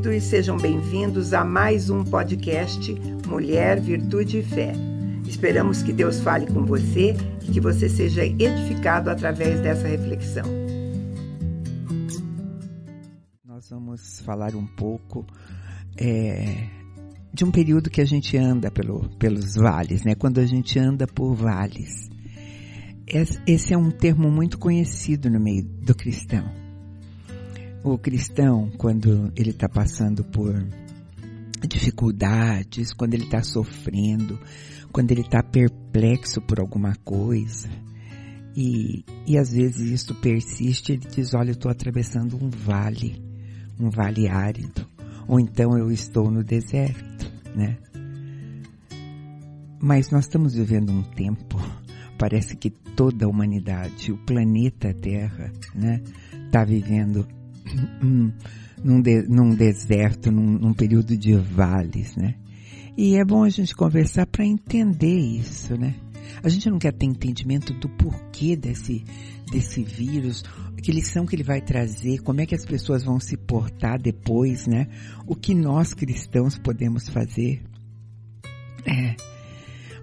queridos, sejam bem-vindos a mais um podcast Mulher, Virtude e Fé. Esperamos que Deus fale com você e que você seja edificado através dessa reflexão. Nós vamos falar um pouco é, de um período que a gente anda pelo, pelos vales, né? Quando a gente anda por vales. Esse é um termo muito conhecido no meio do cristão. O cristão, quando ele está passando por dificuldades, quando ele está sofrendo, quando ele está perplexo por alguma coisa, e, e às vezes isso persiste, ele diz, olha, eu estou atravessando um vale, um vale árido, ou então eu estou no deserto, né? Mas nós estamos vivendo um tempo parece que toda a humanidade, o planeta Terra, né, está vivendo num, de, num deserto, num, num, período de vales, né? E é bom a gente conversar para entender isso, né? A gente não quer ter entendimento do porquê desse, desse vírus, que lição que ele vai trazer, como é que as pessoas vão se portar depois, né? O que nós cristãos podemos fazer. É,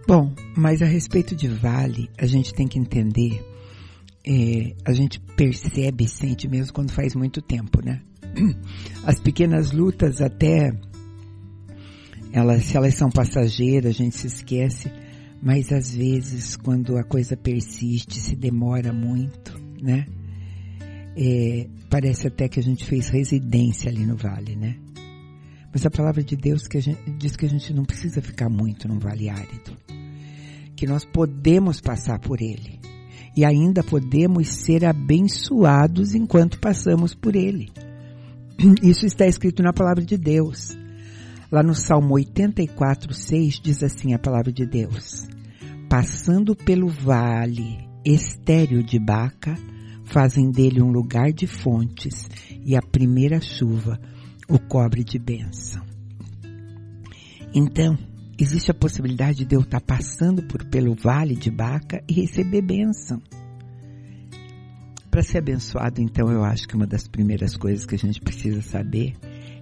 Bom, mas a respeito de vale, a gente tem que entender, é, a gente percebe e sente mesmo quando faz muito tempo, né? As pequenas lutas até, elas, se elas são passageiras, a gente se esquece, mas às vezes quando a coisa persiste, se demora muito, né? É, parece até que a gente fez residência ali no vale, né? Mas a palavra de Deus que gente, diz que a gente não precisa ficar muito num vale árido que nós podemos passar por ele e ainda podemos ser abençoados enquanto passamos por ele. Isso está escrito na palavra de Deus. Lá no Salmo 84, 6 diz assim a palavra de Deus: Passando pelo vale estéreo de Baca, fazem dele um lugar de fontes, e a primeira chuva o cobre de bênção. Então, existe a possibilidade de eu estar passando por, pelo vale de Baca e receber bênção. Para ser abençoado, então, eu acho que uma das primeiras coisas que a gente precisa saber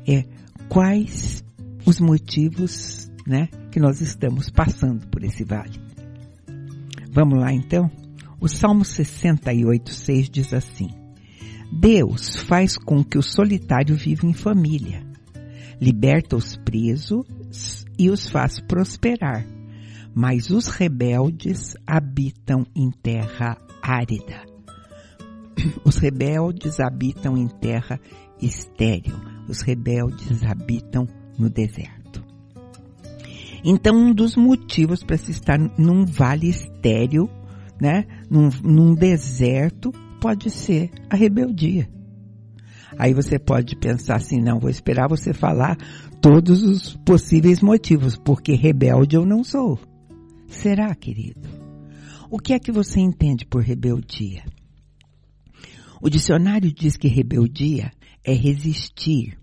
é quais os motivos, né, que nós estamos passando por esse vale. Vamos lá, então? O Salmo 68, 6 diz assim: Deus faz com que o solitário viva em família, liberta os presos e os faz prosperar, mas os rebeldes habitam em terra árida. Os rebeldes habitam em terra estéril. Os rebeldes habitam no deserto. Então, um dos motivos para se estar num vale estéril, né, num, num deserto, pode ser a rebeldia. Aí você pode pensar assim, não, vou esperar você falar todos os possíveis motivos, porque rebelde eu não sou. Será, querido? O que é que você entende por rebeldia? O dicionário diz que rebeldia é resistir,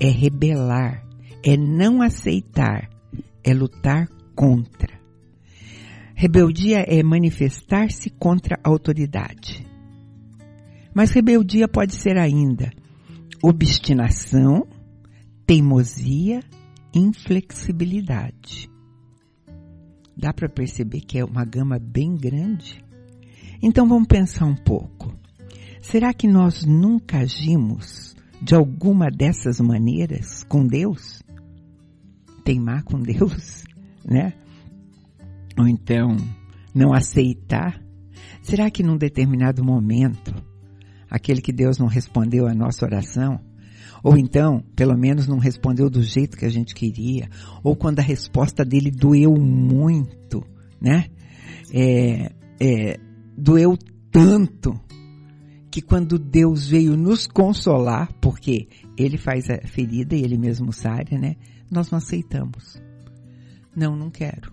é rebelar, é não aceitar, é lutar contra. Rebeldia é manifestar-se contra a autoridade. Mas rebeldia pode ser ainda obstinação, teimosia, inflexibilidade. Dá para perceber que é uma gama bem grande? Então vamos pensar um pouco. Será que nós nunca agimos de alguma dessas maneiras com Deus? Teimar com Deus, né? Ou então não aceitar? Será que num determinado momento aquele que Deus não respondeu a nossa oração, ou então, pelo menos não respondeu do jeito que a gente queria, ou quando a resposta dele doeu muito, né? É, é, doeu tanto que quando Deus veio nos consolar, porque Ele faz a ferida e Ele mesmo sara, né? Nós não aceitamos. Não, não quero.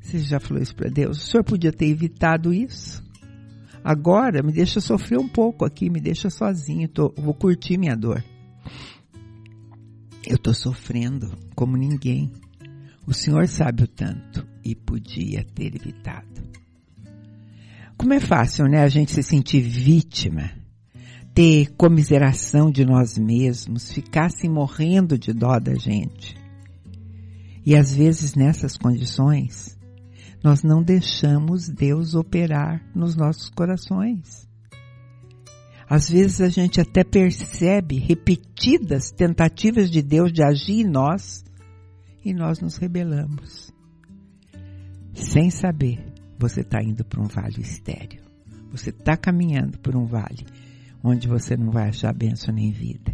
Você já falou isso para Deus? O senhor podia ter evitado isso? Agora me deixa sofrer um pouco aqui, me deixa sozinho, tô, vou curtir minha dor. Eu estou sofrendo como ninguém. O Senhor sabe o tanto e podia ter evitado. Como é fácil, né, a gente se sentir vítima, ter comiseração de nós mesmos, ficar se morrendo de dó da gente. E às vezes nessas condições, nós não deixamos Deus operar nos nossos corações. Às vezes a gente até percebe repetidas tentativas de Deus de agir em nós e nós nos rebelamos. Sem saber, você está indo para um vale estéreo. Você está caminhando por um vale onde você não vai achar bênção nem vida.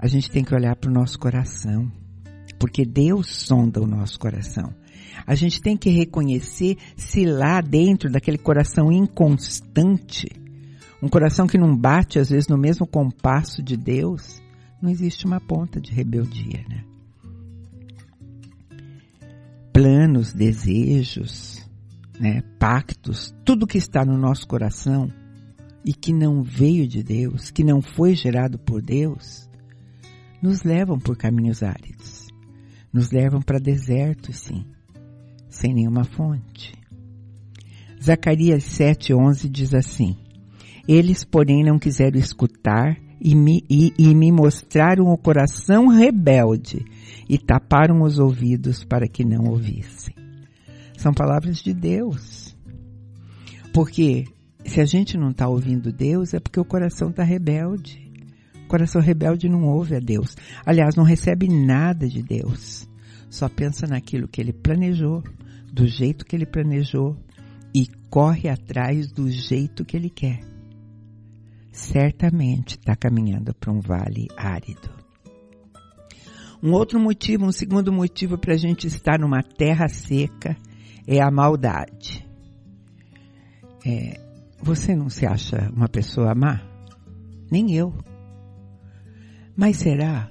A gente tem que olhar para o nosso coração, porque Deus sonda o nosso coração. A gente tem que reconhecer se lá dentro daquele coração inconstante, um coração que não bate às vezes no mesmo compasso de Deus, não existe uma ponta de rebeldia, né? Planos, desejos, né, pactos, tudo que está no nosso coração e que não veio de Deus, que não foi gerado por Deus, nos levam por caminhos áridos, nos levam para desertos, sim, sem nenhuma fonte. Zacarias 7,11 diz assim: eles, porém, não quiseram escutar e me, e, e me mostraram o coração rebelde e taparam os ouvidos para que não ouvissem. São palavras de Deus. Porque se a gente não está ouvindo Deus, é porque o coração está rebelde. O coração rebelde não ouve a Deus. Aliás, não recebe nada de Deus. Só pensa naquilo que ele planejou, do jeito que ele planejou e corre atrás do jeito que ele quer certamente está caminhando para um vale árido. Um outro motivo, um segundo motivo para a gente estar numa terra seca é a maldade. É, você não se acha uma pessoa má? Nem eu. Mas será?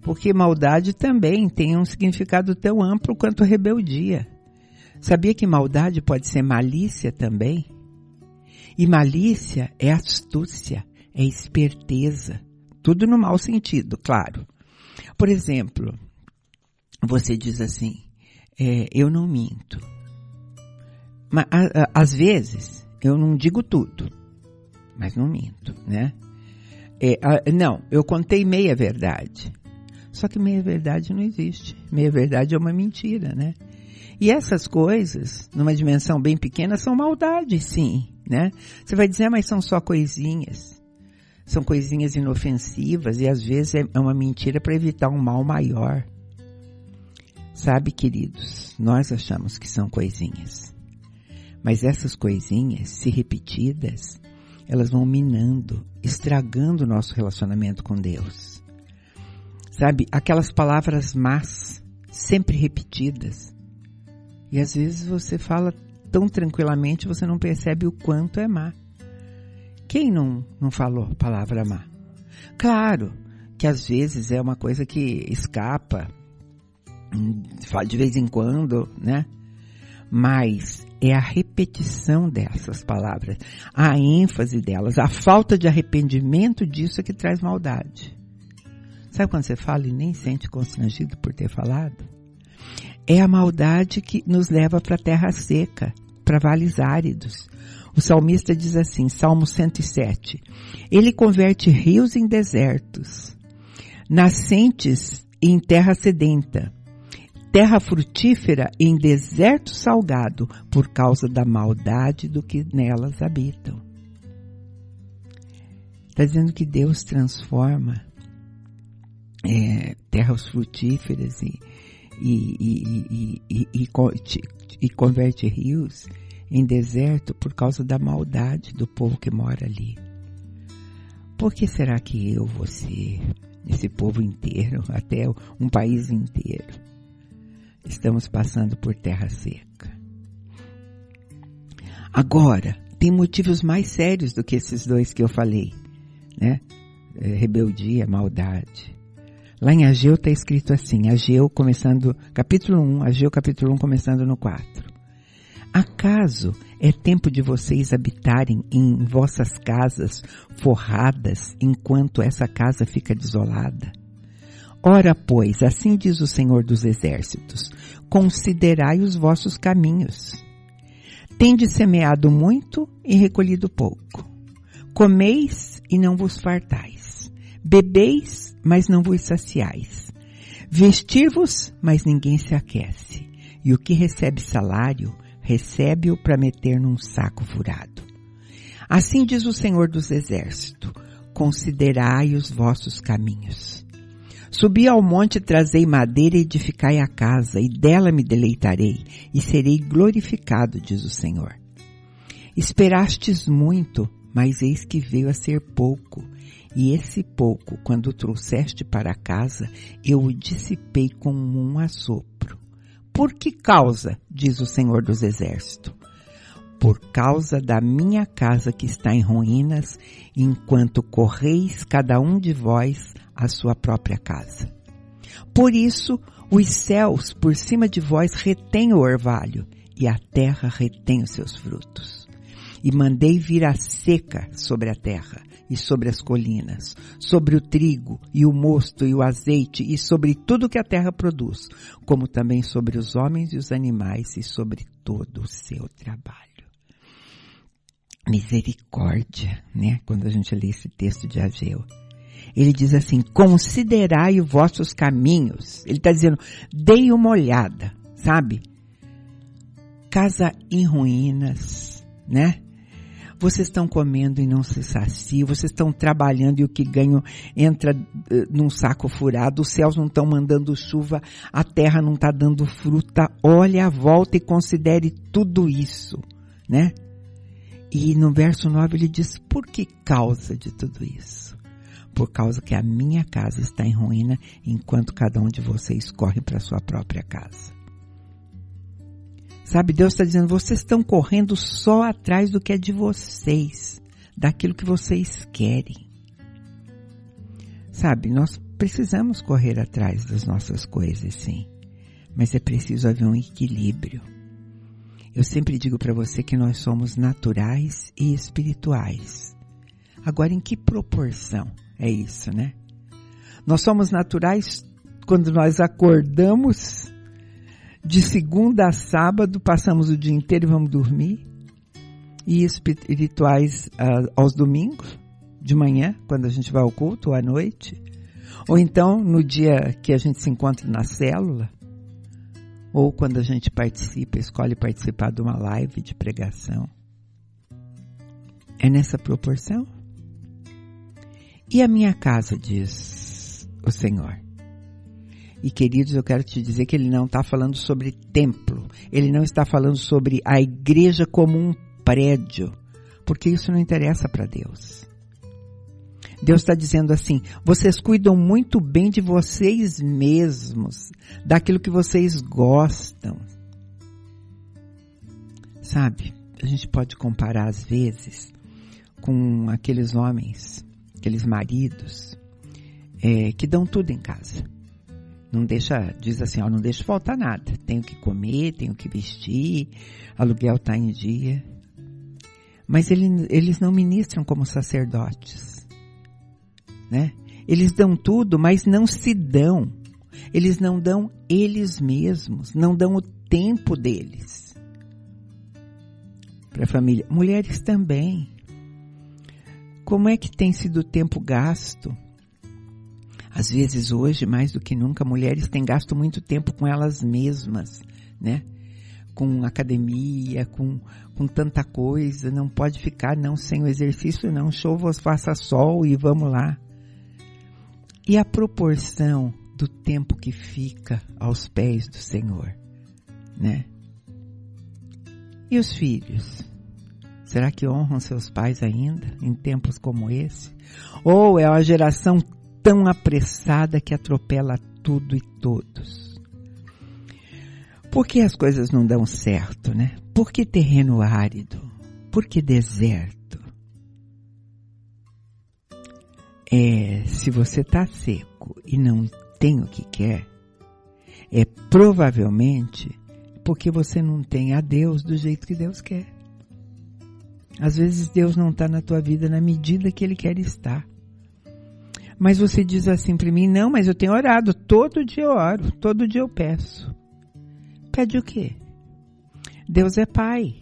Porque maldade também tem um significado tão amplo quanto rebeldia. Sabia que maldade pode ser malícia também? E malícia é astúcia, é esperteza. Tudo no mau sentido, claro. Por exemplo, você diz assim, é, eu não minto. Mas, a, a, às vezes, eu não digo tudo, mas não minto, né? É, a, não, eu contei meia verdade. Só que meia verdade não existe. Meia verdade é uma mentira, né? E essas coisas, numa dimensão bem pequena, são maldade, sim né? Você vai dizer, ah, mas são só coisinhas. São coisinhas inofensivas e às vezes é, é uma mentira para evitar um mal maior. Sabe, queridos, nós achamos que são coisinhas. Mas essas coisinhas, se repetidas, elas vão minando, estragando o nosso relacionamento com Deus. Sabe, aquelas palavras más, sempre repetidas. E às vezes você fala tão tranquilamente você não percebe o quanto é má. Quem não, não falou palavra má? Claro que às vezes é uma coisa que escapa, hum, de vez em quando, né? Mas é a repetição dessas palavras, a ênfase delas, a falta de arrependimento disso é que traz maldade. Sabe quando você fala e nem sente constrangido por ter falado? É a maldade que nos leva para a terra seca, para vales áridos. O salmista diz assim, Salmo 107, Ele converte rios em desertos, nascentes em terra sedenta, terra frutífera em deserto salgado, por causa da maldade do que nelas habitam. Está dizendo que Deus transforma é, terras frutíferas e, e, e, e, e, converte rios em deserto por causa da maldade do povo que mora ali. Por que será que eu, você, esse povo inteiro, até um país inteiro, estamos passando por terra seca? Agora, tem motivos mais sérios do que esses dois que eu falei, né? É, rebeldia, maldade. Lá em Ageu está escrito assim, Ageu começando, capítulo 1, Ageu capítulo 1 começando no 4. Acaso é tempo de vocês habitarem em vossas casas forradas enquanto essa casa fica desolada? Ora, pois, assim diz o Senhor dos Exércitos, considerai os vossos caminhos. Tende semeado muito e recolhido pouco. Comeis e não vos fartais. Bebeis, mas não vos saciais. Vestir-vos, mas ninguém se aquece. E o que recebe salário, recebe-o para meter num saco furado. Assim diz o Senhor dos Exércitos, considerai os vossos caminhos. Subi ao monte, trazei madeira e edificai a casa, e dela me deleitarei, e serei glorificado, diz o Senhor. Esperastes muito, mas eis que veio a ser pouco, e esse pouco, quando trouxeste para casa, eu o dissipei com um assopro. Por que causa, diz o Senhor dos Exércitos? Por causa da minha casa que está em ruínas, enquanto correis cada um de vós a sua própria casa. Por isso, os céus por cima de vós retêm o orvalho, e a terra retém os seus frutos. E mandei vir a seca sobre a terra e sobre as colinas, sobre o trigo e o mosto e o azeite e sobre tudo que a terra produz, como também sobre os homens e os animais e sobre todo o seu trabalho. Misericórdia, né? Quando a gente lê esse texto de Ageu. Ele diz assim, considerai os vossos caminhos. Ele está dizendo, dei uma olhada, sabe? Casa em ruínas, né? Vocês estão comendo e não se saciam, vocês estão trabalhando e o que ganham entra uh, num saco furado, os céus não estão mandando chuva, a terra não está dando fruta. Olhe a volta e considere tudo isso, né? E no verso 9 ele diz, por que causa de tudo isso? por causa que a minha casa está em ruína, enquanto cada um de vocês corre para sua própria casa. Sabe, Deus está dizendo, vocês estão correndo só atrás do que é de vocês, daquilo que vocês querem. Sabe, nós precisamos correr atrás das nossas coisas, sim, mas é preciso haver um equilíbrio. Eu sempre digo para você que nós somos naturais e espirituais. Agora, em que proporção? É isso, né? Nós somos naturais quando nós acordamos de segunda a sábado, passamos o dia inteiro e vamos dormir. E espirituais uh, aos domingos, de manhã, quando a gente vai ao culto, ou à noite. Ou então no dia que a gente se encontra na célula. Ou quando a gente participa, escolhe participar de uma live de pregação. É nessa proporção? E a minha casa, diz o Senhor. E queridos, eu quero te dizer que ele não está falando sobre templo, ele não está falando sobre a igreja como um prédio, porque isso não interessa para Deus. Deus está dizendo assim: vocês cuidam muito bem de vocês mesmos, daquilo que vocês gostam. Sabe, a gente pode comparar às vezes com aqueles homens aqueles maridos é, que dão tudo em casa. Não deixa, diz assim, ó, não deixa faltar nada. Tenho que comer, tenho que vestir, aluguel está em dia. Mas ele, eles não ministram como sacerdotes, né? Eles dão tudo, mas não se dão. Eles não dão eles mesmos, não dão o tempo deles para a família. Mulheres também. Como é que tem sido o tempo gasto? Às vezes hoje, mais do que nunca, mulheres têm gasto muito tempo com elas mesmas, né? Com academia, com, com tanta coisa, não pode ficar não sem o exercício, não. Chova, faça sol e vamos lá. E a proporção do tempo que fica aos pés do Senhor, né? E os filhos? Será que honram seus pais ainda em tempos como esse? Ou é uma geração tão apressada que atropela tudo e todos? Por que as coisas não dão certo, né? Por que terreno árido? Por que deserto? É, se você está seco e não tem o que quer, é provavelmente porque você não tem a Deus do jeito que Deus quer. Às vezes Deus não está na tua vida na medida que Ele quer estar. Mas você diz assim para mim, não, mas eu tenho orado, todo dia eu oro, todo dia eu peço. Pede o quê? Deus é Pai.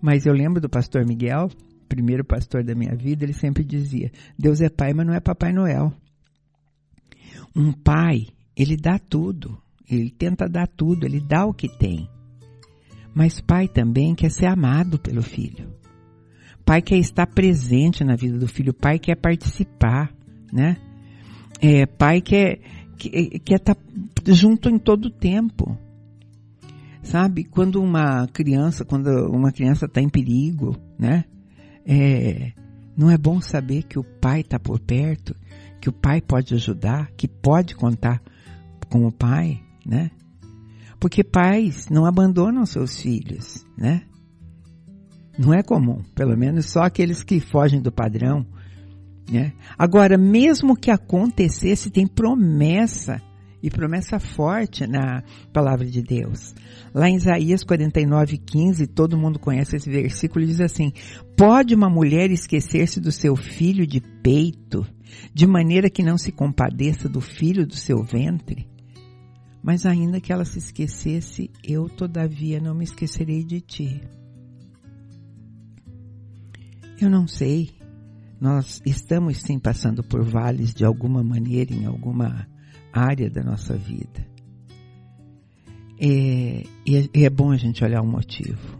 Mas eu lembro do pastor Miguel, primeiro pastor da minha vida, ele sempre dizia: Deus é pai, mas não é Papai Noel. Um pai, ele dá tudo, ele tenta dar tudo, ele dá o que tem. Mas pai também quer ser amado pelo filho. Pai quer estar presente na vida do filho, pai quer participar, né? É, pai quer, quer, quer estar junto em todo o tempo. Sabe? Quando uma criança, quando uma criança está em perigo, né? É, não é bom saber que o pai está por perto, que o pai pode ajudar, que pode contar com o pai, né? Porque pais não abandonam seus filhos, né? Não é comum, pelo menos só aqueles que fogem do padrão, né? Agora, mesmo que acontecesse, tem promessa e promessa forte na palavra de Deus. Lá em Isaías 49, 15, todo mundo conhece esse versículo, diz assim: Pode uma mulher esquecer-se do seu filho de peito, de maneira que não se compadeça do filho do seu ventre? Mas ainda que ela se esquecesse, eu todavia não me esquecerei de ti. Eu não sei. Nós estamos sim passando por vales de alguma maneira em alguma área da nossa vida. É, e é, é bom a gente olhar o motivo.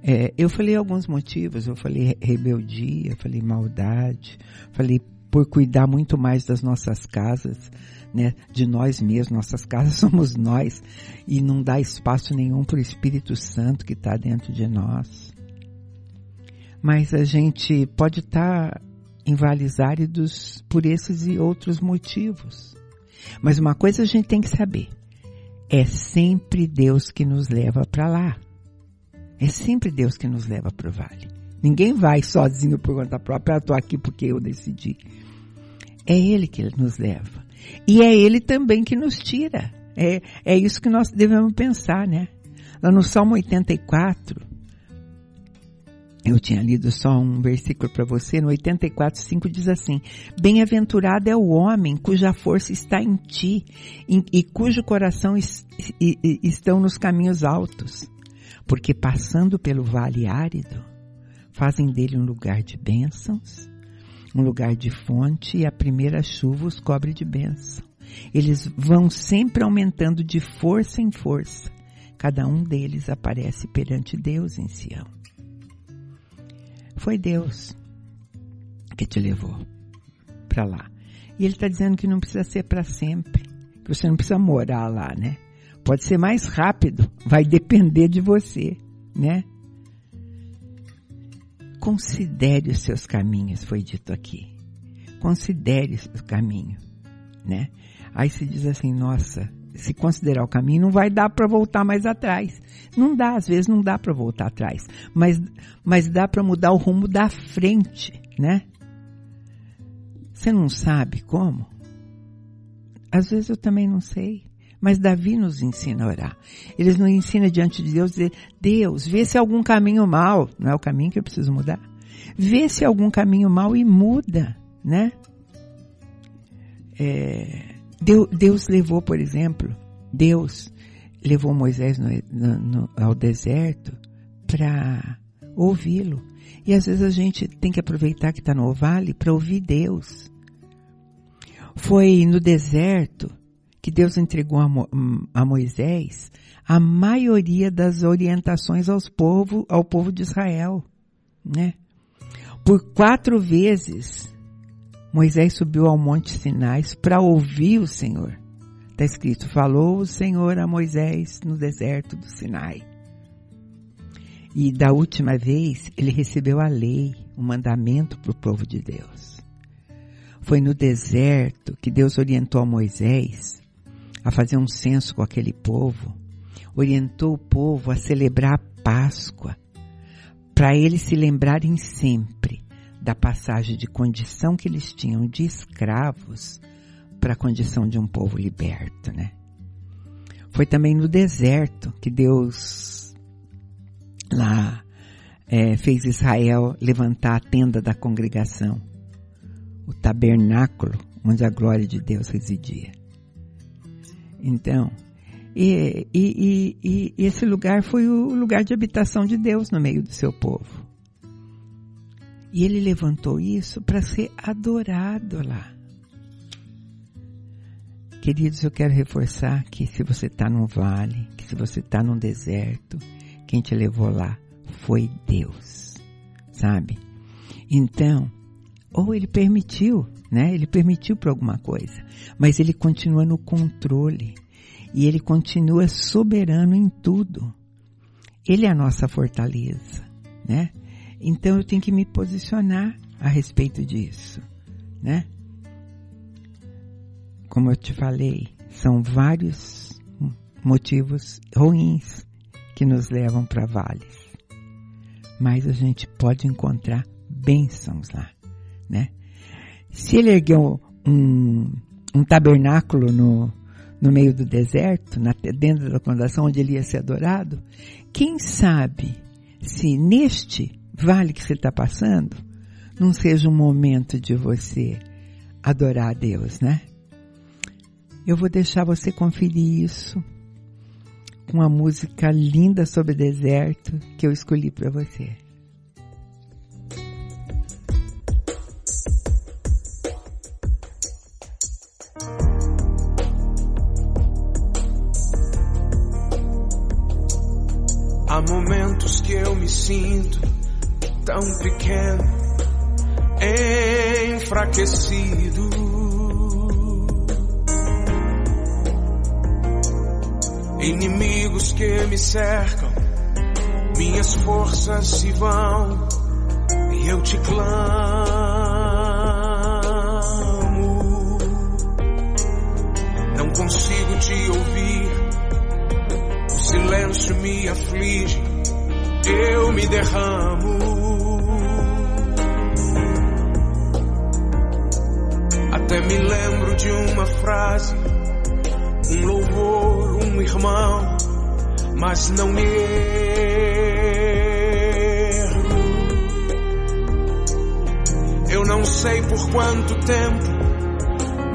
É, eu falei alguns motivos, eu falei rebeldia, falei maldade, falei por cuidar muito mais das nossas casas, né, de nós mesmos, nossas casas somos nós, e não dá espaço nenhum para o Espírito Santo que está dentro de nós. Mas a gente pode estar tá por esses e outros motivos. Mas uma coisa a gente tem que saber: é sempre Deus que nos leva para lá. É sempre Deus que nos leva para o vale. Ninguém vai sozinho por conta própria, ah, estou aqui porque eu decidi. É Ele que nos leva. E é Ele também que nos tira. É, é isso que nós devemos pensar, né? Lá no Salmo 84, eu tinha lido só um versículo para você, no 84, 5 diz assim: Bem-aventurado é o homem cuja força está em ti e, cujo coração e, e, estão nos caminhos altos, porque passando pelo vale árido, fazem dele um lugar de bênçãos, um lugar de fonte e a primeira chuva os cobre de bênção. Eles vão sempre aumentando de força em força. Cada um deles aparece perante Deus em Sião. Foi Deus que te levou para lá. E ele está dizendo que não precisa ser para sempre, que você não precisa morar lá, né? Pode ser mais rápido, vai depender de você, né? Considere os seus caminhos, foi dito aqui. Considere o caminho, né? Aí se diz assim, nossa, se considerar o caminho, não vai dar para voltar mais atrás. Não dá, às vezes não dá para voltar atrás, mas, mas dá para mudar o rumo da frente, né? Você não sabe como? Às vezes eu também não sei. Mas Davi nos ensina a orar. Ele nos ensina diante de Deus dizer, Deus, vê se algum caminho mal. Não é o caminho que eu preciso mudar. Vê se algum caminho mal e muda, né? É, Deus levou, por exemplo, Deus levou Moisés no, no, ao deserto para ouvi-lo. E às vezes a gente tem que aproveitar que está no vale para ouvir Deus. Foi no deserto que Deus entregou a, Mo, a Moisés a maioria das orientações aos povo, ao povo de Israel, né? Por quatro vezes Moisés subiu ao monte Sinais para ouvir o Senhor. Está escrito: falou o Senhor a Moisés no deserto do Sinai. E da última vez ele recebeu a lei, o mandamento para o povo de Deus. Foi no deserto que Deus orientou a Moisés a fazer um censo com aquele povo, orientou o povo a celebrar a Páscoa, para eles se lembrarem sempre da passagem de condição que eles tinham de escravos para a condição de um povo liberto, né? Foi também no deserto que Deus lá é, fez Israel levantar a tenda da congregação, o tabernáculo onde a glória de Deus residia. Então, E, e, e, e esse lugar foi o lugar de habitação de Deus no meio do seu povo. E ele levantou isso para ser adorado lá. Queridos, eu quero reforçar que se você está num vale, que se você está num deserto, quem te levou lá foi Deus, sabe? Então, ou ele permitiu, né? Ele permitiu para alguma coisa, mas ele continua no controle e ele continua soberano em tudo. Ele é a nossa fortaleza, né? Então eu tenho que me posicionar a respeito disso, né? Como eu te falei, são vários motivos ruins que nos levam para vales. Mas a gente pode encontrar bênçãos lá, né? Se ele ergueu um, um tabernáculo no, no meio do deserto, na, dentro da condação onde ele ia ser adorado, quem sabe se neste vale que você está passando não seja um momento de você adorar a Deus, né? Eu vou deixar você conferir isso com uma música linda sobre deserto que eu escolhi para você. Há momentos que eu me sinto tão pequeno, enfraquecido. Inimigos que me cercam, minhas forças se vão e eu te clamo. Não consigo te ouvir, o silêncio me aflige, eu me derramo. Até me lembro de uma frase, um louvor um irmão, mas não erro. Eu não sei por quanto tempo,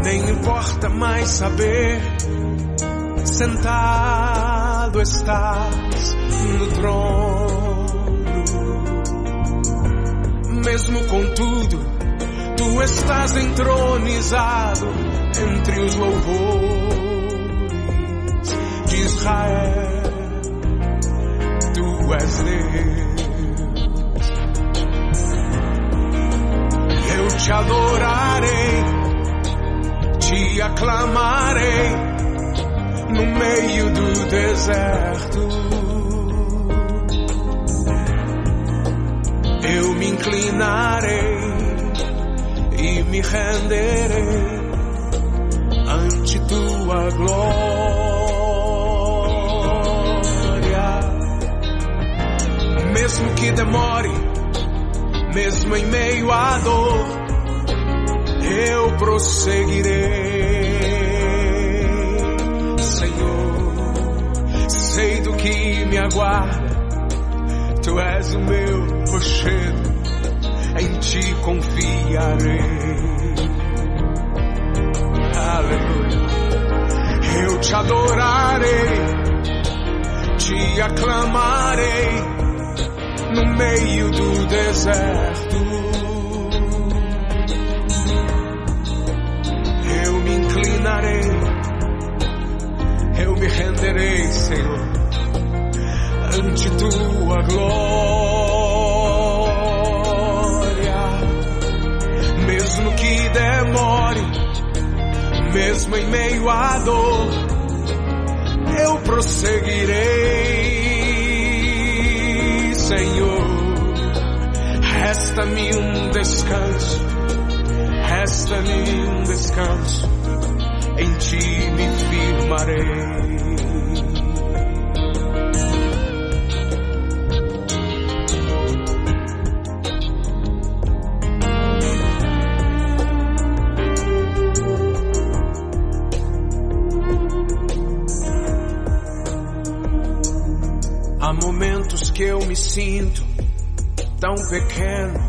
nem importa mais saber. Sentado estás no trono, mesmo com tudo, tu estás entronizado entre os louvores de Israel, tu és Deus. Eu te adorarei, te aclamarei no meio do deserto. Eu me inclinarei e me renderei ante tua glória. mesmo que demore, mesmo em meio à dor, eu prosseguirei. Senhor, sei do que me aguarda, tu és o meu rochedo, em ti confiarei. Aleluia. Eu te adorarei, te aclamarei no meio do deserto. Eu me inclinarei, eu me renderei, Senhor, ante tua glória. Demore, mesmo em meio à dor, eu prosseguirei Senhor, resta-me um descanso, resta-me um descanso, em ti me firmarei. sinto tão pequeno,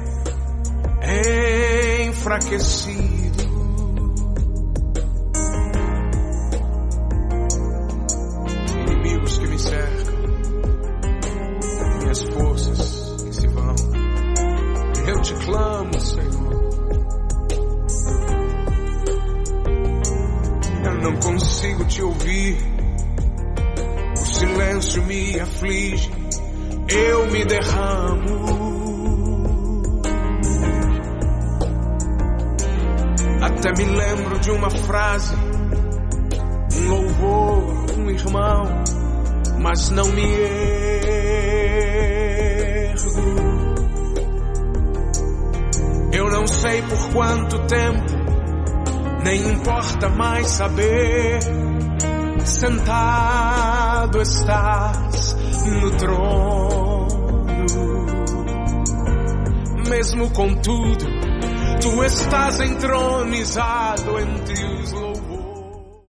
enfraquecido. Inimigos que me cercam, minhas forças que se vão. Eu te clamo, Senhor. Eu não consigo te ouvir. O silêncio me aflige eu me derramo. Até me lembro de uma frase, um louvor, um irmão, mas não me ergo. Eu não sei por quanto tempo, nem importa mais saber. Sentado estás no trono, mesmo com tudo Tu estás entronizado entre os.